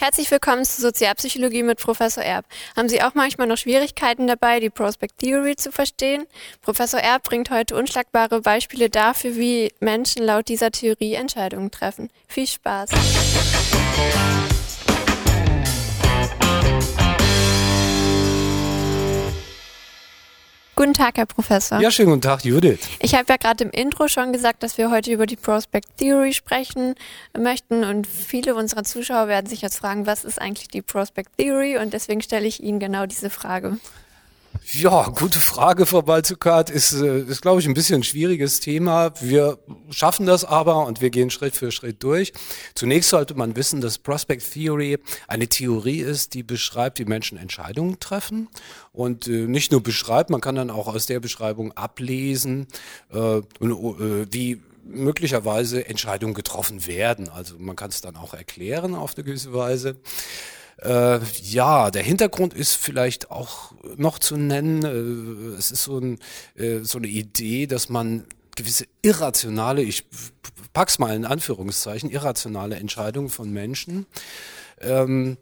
Herzlich willkommen zu Sozialpsychologie mit Professor Erb. Haben Sie auch manchmal noch Schwierigkeiten dabei, die Prospect Theory zu verstehen? Professor Erb bringt heute unschlagbare Beispiele dafür, wie Menschen laut dieser Theorie Entscheidungen treffen. Viel Spaß! Guten Tag, Herr Professor. Ja, schönen guten Tag, Judith. Ich habe ja gerade im Intro schon gesagt, dass wir heute über die Prospect Theory sprechen möchten und viele unserer Zuschauer werden sich jetzt fragen, was ist eigentlich die Prospect Theory und deswegen stelle ich Ihnen genau diese Frage. Ja, gute Frage, Frau Balzukat. Ist, äh, ist glaube ich, ein bisschen ein schwieriges Thema. Wir schaffen das aber und wir gehen Schritt für Schritt durch. Zunächst sollte man wissen, dass Prospect Theory eine Theorie ist, die beschreibt, wie Menschen Entscheidungen treffen. Und äh, nicht nur beschreibt, man kann dann auch aus der Beschreibung ablesen, äh, äh, wie möglicherweise Entscheidungen getroffen werden. Also man kann es dann auch erklären auf eine gewisse Weise. Äh, ja, der Hintergrund ist vielleicht auch noch zu nennen. Äh, es ist so, ein, äh, so eine Idee, dass man gewisse irrationale, ich pack's mal in Anführungszeichen, irrationale Entscheidungen von Menschen ähm,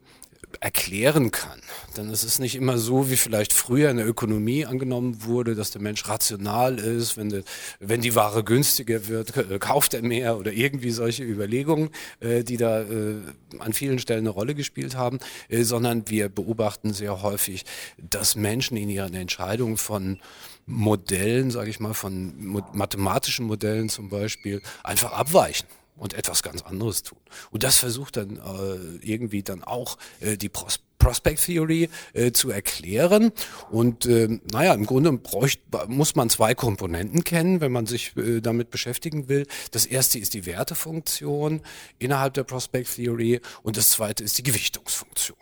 erklären kann. Denn es ist nicht immer so, wie vielleicht früher in der Ökonomie angenommen wurde, dass der Mensch rational ist, wenn, de, wenn die Ware günstiger wird, äh, kauft er mehr oder irgendwie solche Überlegungen, äh, die da äh, an vielen Stellen eine Rolle gespielt haben, äh, sondern wir beobachten sehr häufig, dass Menschen in ihren Entscheidungen von Modellen, sage ich mal, von mathematischen Modellen zum Beispiel, einfach abweichen und etwas ganz anderes tun. Und das versucht dann äh, irgendwie dann auch äh, die Pros Prospect Theory äh, zu erklären. Und äh, naja, im Grunde bräucht, muss man zwei Komponenten kennen, wenn man sich äh, damit beschäftigen will. Das erste ist die Wertefunktion innerhalb der Prospect Theory und das zweite ist die Gewichtungsfunktion.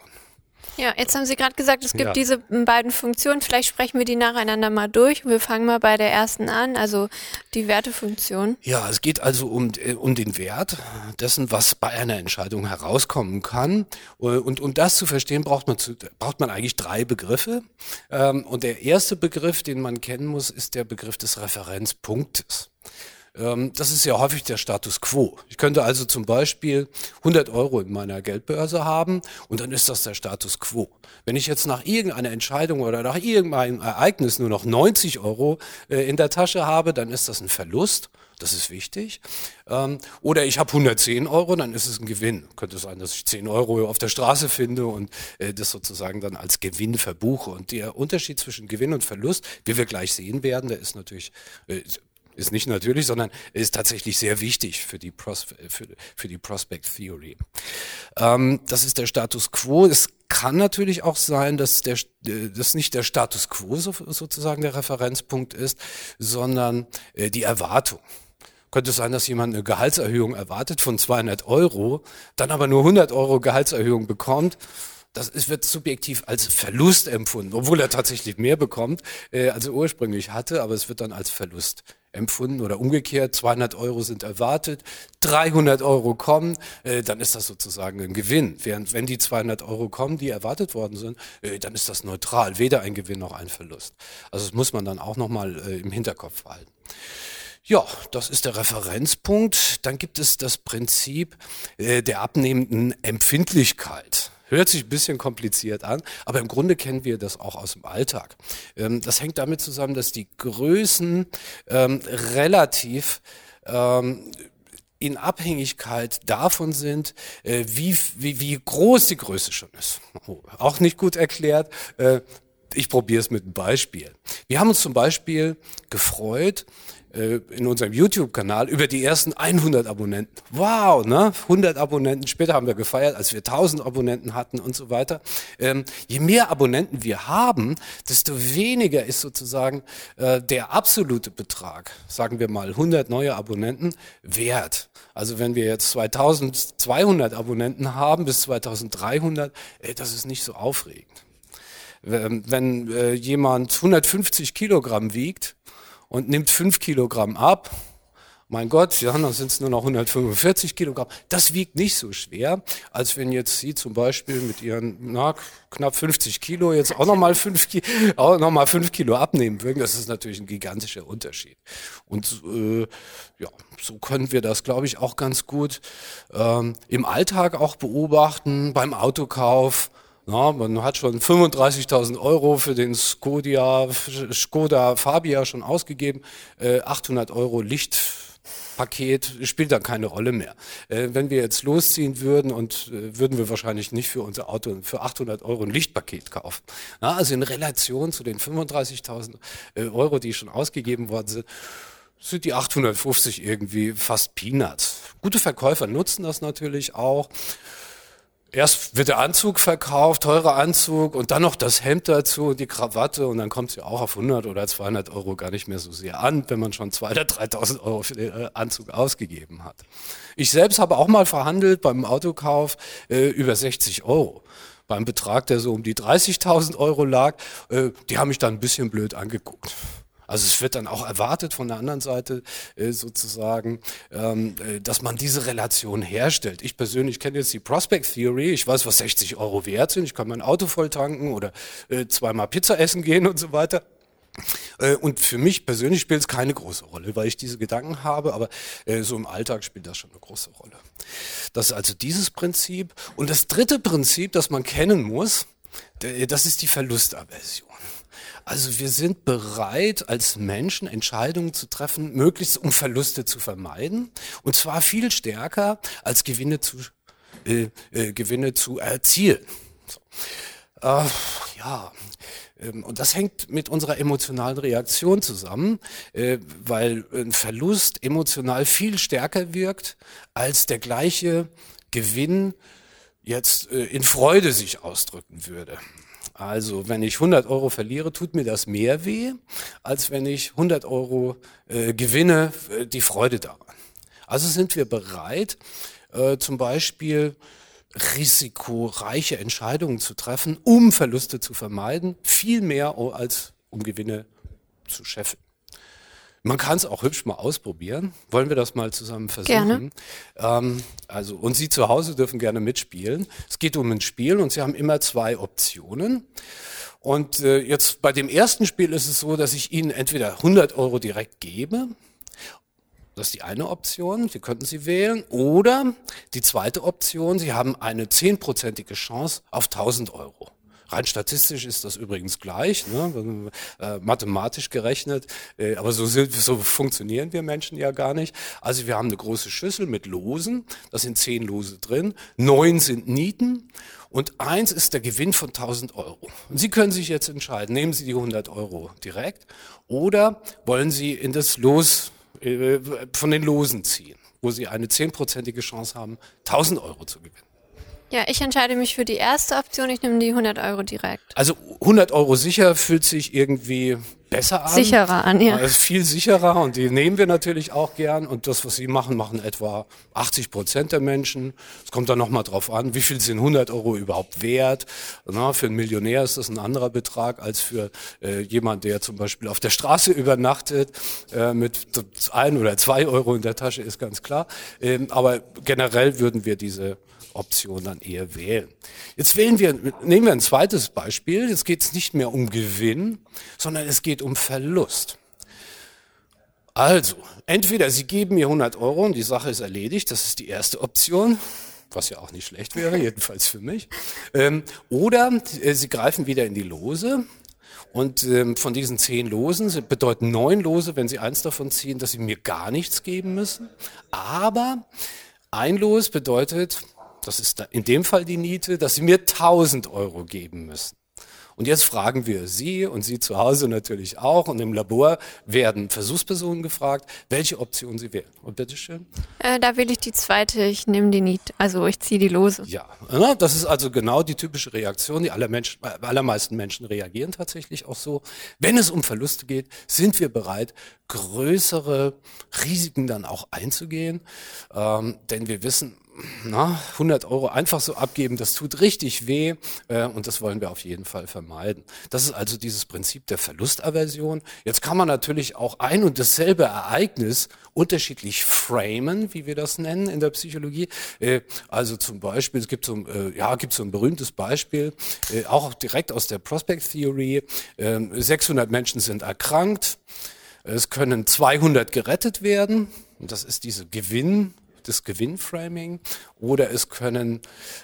Ja, jetzt haben Sie gerade gesagt, es gibt ja. diese beiden Funktionen. Vielleicht sprechen wir die nacheinander mal durch. Wir fangen mal bei der ersten an, also die Wertefunktion. Ja, es geht also um, äh, um den Wert dessen, was bei einer Entscheidung herauskommen kann. Und um das zu verstehen, braucht man, zu, braucht man eigentlich drei Begriffe. Ähm, und der erste Begriff, den man kennen muss, ist der Begriff des Referenzpunktes. Ähm, das ist ja häufig der Status quo. Ich könnte also zum Beispiel 100 Euro in meiner Geldbörse haben und dann ist das der Status quo. Wenn ich jetzt nach irgendeiner Entscheidung oder nach irgendeinem Ereignis nur noch 90 Euro äh, in der Tasche habe, dann ist das ein Verlust. Das ist wichtig. Ähm, oder ich habe 110 Euro, dann ist es ein Gewinn. Könnte sein, dass ich 10 Euro auf der Straße finde und äh, das sozusagen dann als Gewinn verbuche. Und der Unterschied zwischen Gewinn und Verlust, wie wir gleich sehen werden, der ist natürlich äh, ist nicht natürlich, sondern ist tatsächlich sehr wichtig für die, Pros für, für die Prospect Theory. Ähm, das ist der Status quo. Es kann natürlich auch sein, dass der, dass nicht der Status quo so, sozusagen der Referenzpunkt ist, sondern äh, die Erwartung könnte sein, dass jemand eine Gehaltserhöhung erwartet von 200 Euro, dann aber nur 100 Euro Gehaltserhöhung bekommt. Das ist, wird subjektiv als Verlust empfunden, obwohl er tatsächlich mehr bekommt, äh, als er ursprünglich hatte, aber es wird dann als Verlust empfunden oder umgekehrt, 200 Euro sind erwartet, 300 Euro kommen, äh, dann ist das sozusagen ein Gewinn. Während wenn die 200 Euro kommen, die erwartet worden sind, äh, dann ist das neutral, weder ein Gewinn noch ein Verlust. Also das muss man dann auch nochmal äh, im Hinterkopf behalten. Ja, das ist der Referenzpunkt. Dann gibt es das Prinzip äh, der abnehmenden Empfindlichkeit. Hört sich ein bisschen kompliziert an, aber im Grunde kennen wir das auch aus dem Alltag. Ähm, das hängt damit zusammen, dass die Größen ähm, relativ ähm, in Abhängigkeit davon sind, äh, wie, wie, wie groß die Größe schon ist. Oh, auch nicht gut erklärt. Ich probiere es mit einem Beispiel. Wir haben uns zum Beispiel gefreut, äh, in unserem YouTube-Kanal über die ersten 100 Abonnenten. Wow, ne? 100 Abonnenten. Später haben wir gefeiert, als wir 1000 Abonnenten hatten und so weiter. Ähm, je mehr Abonnenten wir haben, desto weniger ist sozusagen äh, der absolute Betrag, sagen wir mal 100 neue Abonnenten, wert. Also wenn wir jetzt 2200 Abonnenten haben bis 2300, äh, das ist nicht so aufregend. Wenn äh, jemand 150 Kilogramm wiegt, und nimmt fünf Kilogramm ab mein Gott, ja, dann sind es nur noch 145 Kilogramm. Das wiegt nicht so schwer, als wenn jetzt Sie zum Beispiel mit Ihren na, knapp 50 Kilo jetzt auch nochmal fünf, auch noch mal fünf Kilo abnehmen würden. Das ist natürlich ein gigantischer Unterschied. Und äh, ja, so können wir das, glaube ich, auch ganz gut ähm, im Alltag auch beobachten, beim Autokauf. Na, man hat schon 35.000 Euro für den Skoda, Skoda Fabia schon ausgegeben, äh, 800 Euro Licht Paket spielt dann keine Rolle mehr. Äh, wenn wir jetzt losziehen würden und äh, würden wir wahrscheinlich nicht für unser Auto für 800 Euro ein Lichtpaket kaufen. Na, also in Relation zu den 35.000 äh, Euro, die schon ausgegeben worden sind, sind die 850 irgendwie fast Peanuts. Gute Verkäufer nutzen das natürlich auch erst wird der Anzug verkauft, teurer Anzug und dann noch das Hemd dazu und die Krawatte und dann kommt sie auch auf 100 oder 200 Euro gar nicht mehr so sehr an, wenn man schon 2.000 oder 3.000 Euro für den äh, Anzug ausgegeben hat. Ich selbst habe auch mal verhandelt beim Autokauf äh, über 60 Euro. Beim Betrag, der so um die 30.000 Euro lag, äh, die haben mich dann ein bisschen blöd angeguckt. Also es wird dann auch erwartet von der anderen Seite äh, sozusagen, ähm, äh, dass man diese Relation herstellt. Ich persönlich kenne jetzt die Prospect Theory. Ich weiß, was 60 Euro wert sind. Ich kann mein Auto voll tanken oder äh, zweimal Pizza essen gehen und so weiter. Äh, und für mich persönlich spielt es keine große Rolle, weil ich diese Gedanken habe, aber äh, so im Alltag spielt das schon eine große Rolle. Das ist also dieses Prinzip. Und das dritte Prinzip, das man kennen muss, das ist die Verlustaversion. Also wir sind bereit, als Menschen Entscheidungen zu treffen, möglichst um Verluste zu vermeiden. Und zwar viel stärker als Gewinne zu, äh, äh, Gewinne zu erzielen. So. Äh, ja, ähm, und das hängt mit unserer emotionalen Reaktion zusammen, äh, weil ein Verlust emotional viel stärker wirkt als der gleiche Gewinn jetzt äh, in Freude sich ausdrücken würde. Also wenn ich 100 Euro verliere, tut mir das mehr weh, als wenn ich 100 Euro äh, gewinne, äh, die Freude daran. Also sind wir bereit, äh, zum Beispiel risikoreiche Entscheidungen zu treffen, um Verluste zu vermeiden, viel mehr als um Gewinne zu scheffeln. Man kann es auch hübsch mal ausprobieren. Wollen wir das mal zusammen versuchen? Gerne. Ähm, also, und Sie zu Hause dürfen gerne mitspielen. Es geht um ein Spiel und Sie haben immer zwei Optionen. Und äh, jetzt bei dem ersten Spiel ist es so, dass ich Ihnen entweder 100 Euro direkt gebe. Das ist die eine Option, die könnten Sie wählen. Oder die zweite Option, Sie haben eine zehnprozentige Chance auf 1000 Euro. Rein statistisch ist das übrigens gleich, ne? äh, mathematisch gerechnet, äh, aber so, sind, so funktionieren wir Menschen ja gar nicht. Also wir haben eine große Schüssel mit Losen, da sind zehn Lose drin, neun sind Nieten und eins ist der Gewinn von 1000 Euro. Und Sie können sich jetzt entscheiden, nehmen Sie die 100 Euro direkt oder wollen Sie in das Los äh, von den Losen ziehen, wo Sie eine zehnprozentige Chance haben, 1000 Euro zu gewinnen. Ja, ich entscheide mich für die erste Option. Ich nehme die 100 Euro direkt. Also 100 Euro sicher fühlt sich irgendwie besser an. Sicherer an, ja. Es ist viel sicherer und die nehmen wir natürlich auch gern. Und das, was sie machen, machen etwa 80 Prozent der Menschen. Es kommt dann nochmal drauf an, wie viel sind 100 Euro überhaupt wert. Na, für einen Millionär ist das ein anderer Betrag als für äh, jemand, der zum Beispiel auf der Straße übernachtet äh, mit ein oder zwei Euro in der Tasche, ist ganz klar. Ähm, aber generell würden wir diese Option dann eher wählen. Jetzt wählen wir, nehmen wir ein zweites Beispiel. Jetzt geht es nicht mehr um Gewinn, sondern es geht um Verlust. Also, entweder Sie geben mir 100 Euro und die Sache ist erledigt, das ist die erste Option, was ja auch nicht schlecht wäre, jedenfalls für mich. Ähm, oder äh, Sie greifen wieder in die Lose und ähm, von diesen zehn Losen bedeuten neun Lose, wenn Sie eins davon ziehen, dass Sie mir gar nichts geben müssen. Aber ein Los bedeutet, das ist in dem Fall die Niete, dass Sie mir 1000 Euro geben müssen. Und jetzt fragen wir Sie und Sie zu Hause natürlich auch und im Labor werden Versuchspersonen gefragt, welche Option sie wählen. Und bitteschön. Äh, da wähle ich die zweite, ich nehme die Niet, also ich ziehe die Lose. Ja, das ist also genau die typische Reaktion. Die aller Menschen, allermeisten Menschen reagieren tatsächlich auch so. Wenn es um Verluste geht, sind wir bereit, größere Risiken dann auch einzugehen. Ähm, denn wir wissen, na, 100 Euro einfach so abgeben, das tut richtig weh äh, und das wollen wir auf jeden Fall vermeiden. Das ist also dieses Prinzip der Verlustaversion. Jetzt kann man natürlich auch ein und dasselbe Ereignis unterschiedlich framen, wie wir das nennen in der Psychologie. Äh, also zum Beispiel, es gibt so, äh, ja, gibt so ein berühmtes Beispiel, äh, auch direkt aus der Prospect Theory. 600 ähm, Menschen sind erkrankt. Es können 200 gerettet werden. Und das ist diese Gewinn, das Gewinnframing oder es können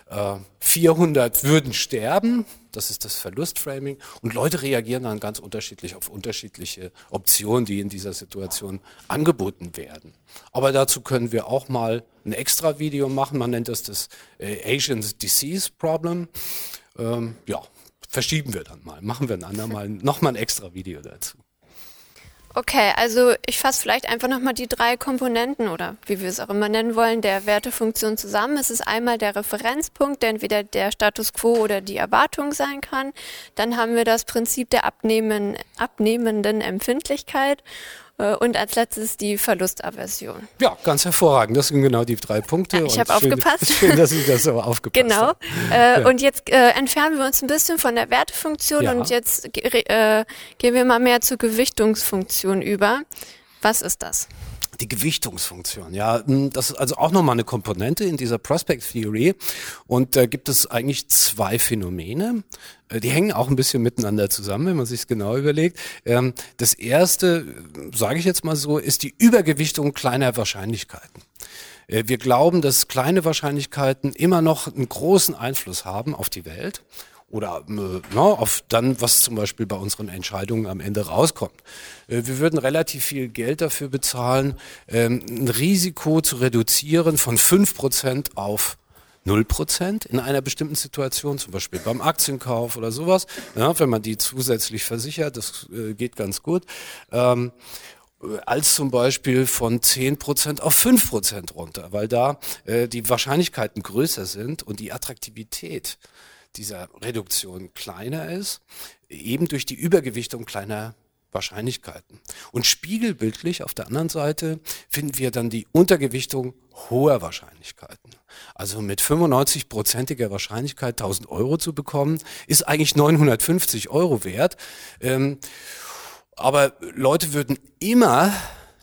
äh, 400 würden sterben, das ist das Verlustframing und Leute reagieren dann ganz unterschiedlich auf unterschiedliche Optionen, die in dieser Situation angeboten werden. Aber dazu können wir auch mal ein extra Video machen, man nennt das das äh, Asian Disease Problem. Ähm, ja, verschieben wir dann mal, machen wir ein andermal nochmal ein extra Video dazu. Okay, also ich fasse vielleicht einfach nochmal die drei Komponenten oder wie wir es auch immer nennen wollen, der Wertefunktion zusammen. Es ist einmal der Referenzpunkt, der entweder der Status quo oder die Erwartung sein kann. Dann haben wir das Prinzip der abnehmen, abnehmenden Empfindlichkeit und als letztes die Verlustaversion. Ja, ganz hervorragend. Das sind genau die drei Punkte. Ja, ich habe aufgepasst. Schön, dass ich das so aufgepasst Genau. Habe. Äh, ja. Und jetzt äh, entfernen wir uns ein bisschen von der Wertefunktion ja. und jetzt äh, gehen wir mal mehr zur Gewichtungsfunktion über. Was ist das? Die Gewichtungsfunktion, ja, hm, das ist also auch nochmal eine Komponente in dieser Prospect Theory. Und da gibt es eigentlich zwei Phänomene. Äh, die hängen auch ein bisschen miteinander zusammen, wenn man sich genau überlegt. Ähm, das erste, sage ich jetzt mal so, ist die Übergewichtung kleiner Wahrscheinlichkeiten. Äh, wir glauben, dass kleine Wahrscheinlichkeiten immer noch einen großen Einfluss haben auf die Welt oder äh, auf dann, was zum Beispiel bei unseren Entscheidungen am Ende rauskommt. Äh, wir würden relativ viel Geld dafür bezahlen, ähm, ein Risiko zu reduzieren von fünf Prozent auf 0% in einer bestimmten Situation, zum Beispiel beim Aktienkauf oder sowas, ja, wenn man die zusätzlich versichert, das äh, geht ganz gut, ähm, als zum Beispiel von 10% auf 5% runter, weil da äh, die Wahrscheinlichkeiten größer sind und die Attraktivität dieser Reduktion kleiner ist, eben durch die Übergewichtung kleiner Wahrscheinlichkeiten. Und spiegelbildlich auf der anderen Seite finden wir dann die Untergewichtung hoher Wahrscheinlichkeiten. Also mit 95-prozentiger Wahrscheinlichkeit 1000 Euro zu bekommen, ist eigentlich 950 Euro wert. Ähm, aber Leute würden immer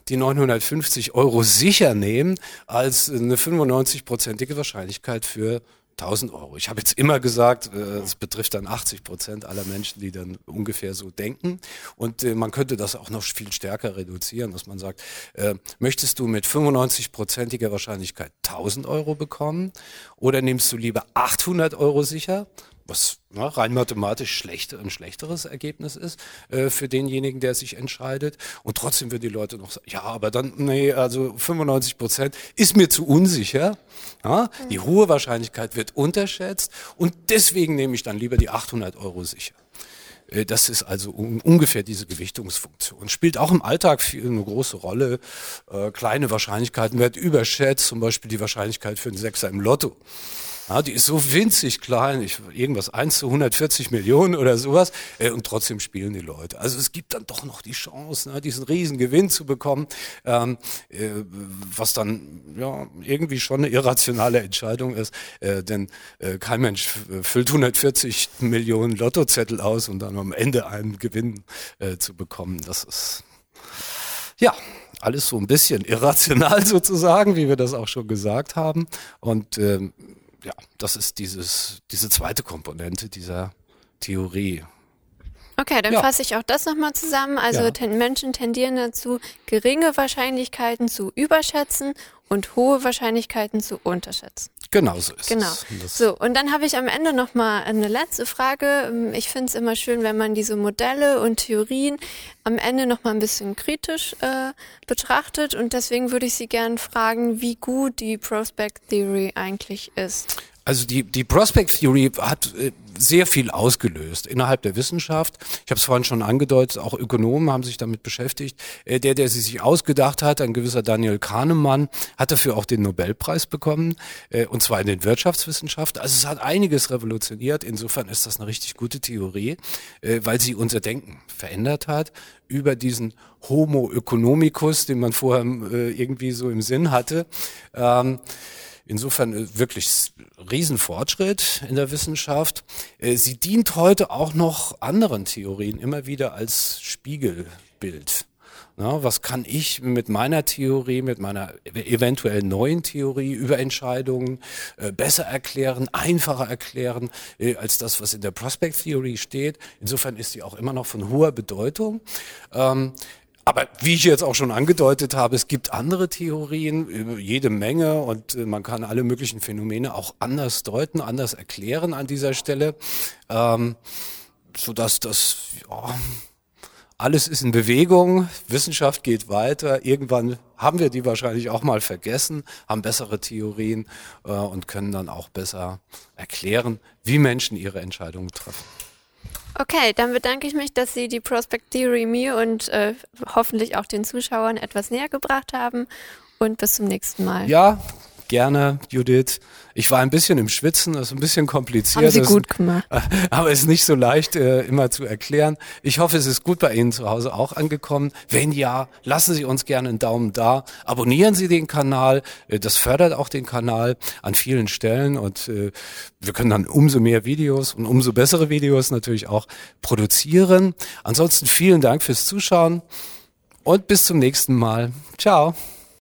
die 950 Euro sicher nehmen als eine 95-prozentige Wahrscheinlichkeit für 1000 Euro. Ich habe jetzt immer gesagt, äh, es betrifft dann 80 Prozent aller Menschen, die dann ungefähr so denken. Und äh, man könnte das auch noch viel stärker reduzieren, dass man sagt, äh, möchtest du mit 95-prozentiger Wahrscheinlichkeit 1000 Euro bekommen oder nimmst du lieber 800 Euro sicher? Was na, rein mathematisch schlecht, ein schlechteres Ergebnis ist äh, für denjenigen, der sich entscheidet. Und trotzdem würden die Leute noch sagen, ja, aber dann, nee, also 95 Prozent ist mir zu unsicher. Ja? Die hohe Wahrscheinlichkeit wird unterschätzt und deswegen nehme ich dann lieber die 800 Euro sicher. Äh, das ist also un ungefähr diese Gewichtungsfunktion. Spielt auch im Alltag viel, eine große Rolle. Äh, kleine Wahrscheinlichkeiten werden überschätzt, zum Beispiel die Wahrscheinlichkeit für einen Sechser im Lotto. Ja, die ist so winzig klein, ich, irgendwas 1 zu 140 Millionen oder sowas, äh, und trotzdem spielen die Leute. Also es gibt dann doch noch die Chance, ne, diesen riesen Gewinn zu bekommen, ähm, äh, was dann ja irgendwie schon eine irrationale Entscheidung ist, äh, denn äh, kein Mensch füllt 140 Millionen Lottozettel aus und dann am Ende einen Gewinn äh, zu bekommen. Das ist ja alles so ein bisschen irrational sozusagen, wie wir das auch schon gesagt haben. Und ähm, ja, das ist dieses, diese zweite Komponente dieser Theorie. Okay, dann ja. fasse ich auch das nochmal zusammen. Also ja. ten Menschen tendieren dazu, geringe Wahrscheinlichkeiten zu überschätzen und hohe Wahrscheinlichkeiten zu unterschätzen. Genau so ist genau. es. Genau. So, und dann habe ich am Ende nochmal eine letzte Frage. Ich finde es immer schön, wenn man diese Modelle und Theorien am Ende nochmal ein bisschen kritisch äh, betrachtet. Und deswegen würde ich Sie gerne fragen, wie gut die Prospect Theory eigentlich ist. Also die, die Prospect Theory hat äh, sehr viel ausgelöst innerhalb der Wissenschaft. Ich habe es vorhin schon angedeutet, auch Ökonomen haben sich damit beschäftigt. Äh, der, der sie sich ausgedacht hat, ein gewisser Daniel Kahnemann, hat dafür auch den Nobelpreis bekommen, äh, und zwar in den Wirtschaftswissenschaften. Also es hat einiges revolutioniert. Insofern ist das eine richtig gute Theorie, weil sie unser Denken verändert hat über diesen Homo economicus, den man vorher irgendwie so im Sinn hatte. Ähm, Insofern äh, wirklich Riesenfortschritt in der Wissenschaft. Äh, sie dient heute auch noch anderen Theorien immer wieder als Spiegelbild. Ja, was kann ich mit meiner Theorie, mit meiner eventuell neuen Theorie über Entscheidungen äh, besser erklären, einfacher erklären, äh, als das, was in der Prospect Theory steht. Insofern ist sie auch immer noch von hoher Bedeutung. Ähm, aber wie ich jetzt auch schon angedeutet habe, es gibt andere Theorien, jede Menge und äh, man kann alle möglichen Phänomene auch anders deuten, anders erklären an dieser Stelle, ähm, sodass das ja, alles ist in Bewegung, Wissenschaft geht weiter. Irgendwann haben wir die wahrscheinlich auch mal vergessen, haben bessere Theorien äh, und können dann auch besser erklären, wie Menschen ihre Entscheidungen treffen. Okay, dann bedanke ich mich, dass Sie die Prospect Theory mir und äh, hoffentlich auch den Zuschauern etwas näher gebracht haben und bis zum nächsten Mal. Ja, gerne, Judith. Ich war ein bisschen im Schwitzen, das ist ein bisschen kompliziert. Haben Sie gut gemacht. Aber es ist nicht so leicht äh, immer zu erklären. Ich hoffe, es ist gut bei Ihnen zu Hause auch angekommen. Wenn ja, lassen Sie uns gerne einen Daumen da. Abonnieren Sie den Kanal. Äh, das fördert auch den Kanal an vielen Stellen und äh, wir können dann umso mehr Videos und umso bessere Videos natürlich auch produzieren. Ansonsten vielen Dank fürs Zuschauen und bis zum nächsten Mal. Ciao.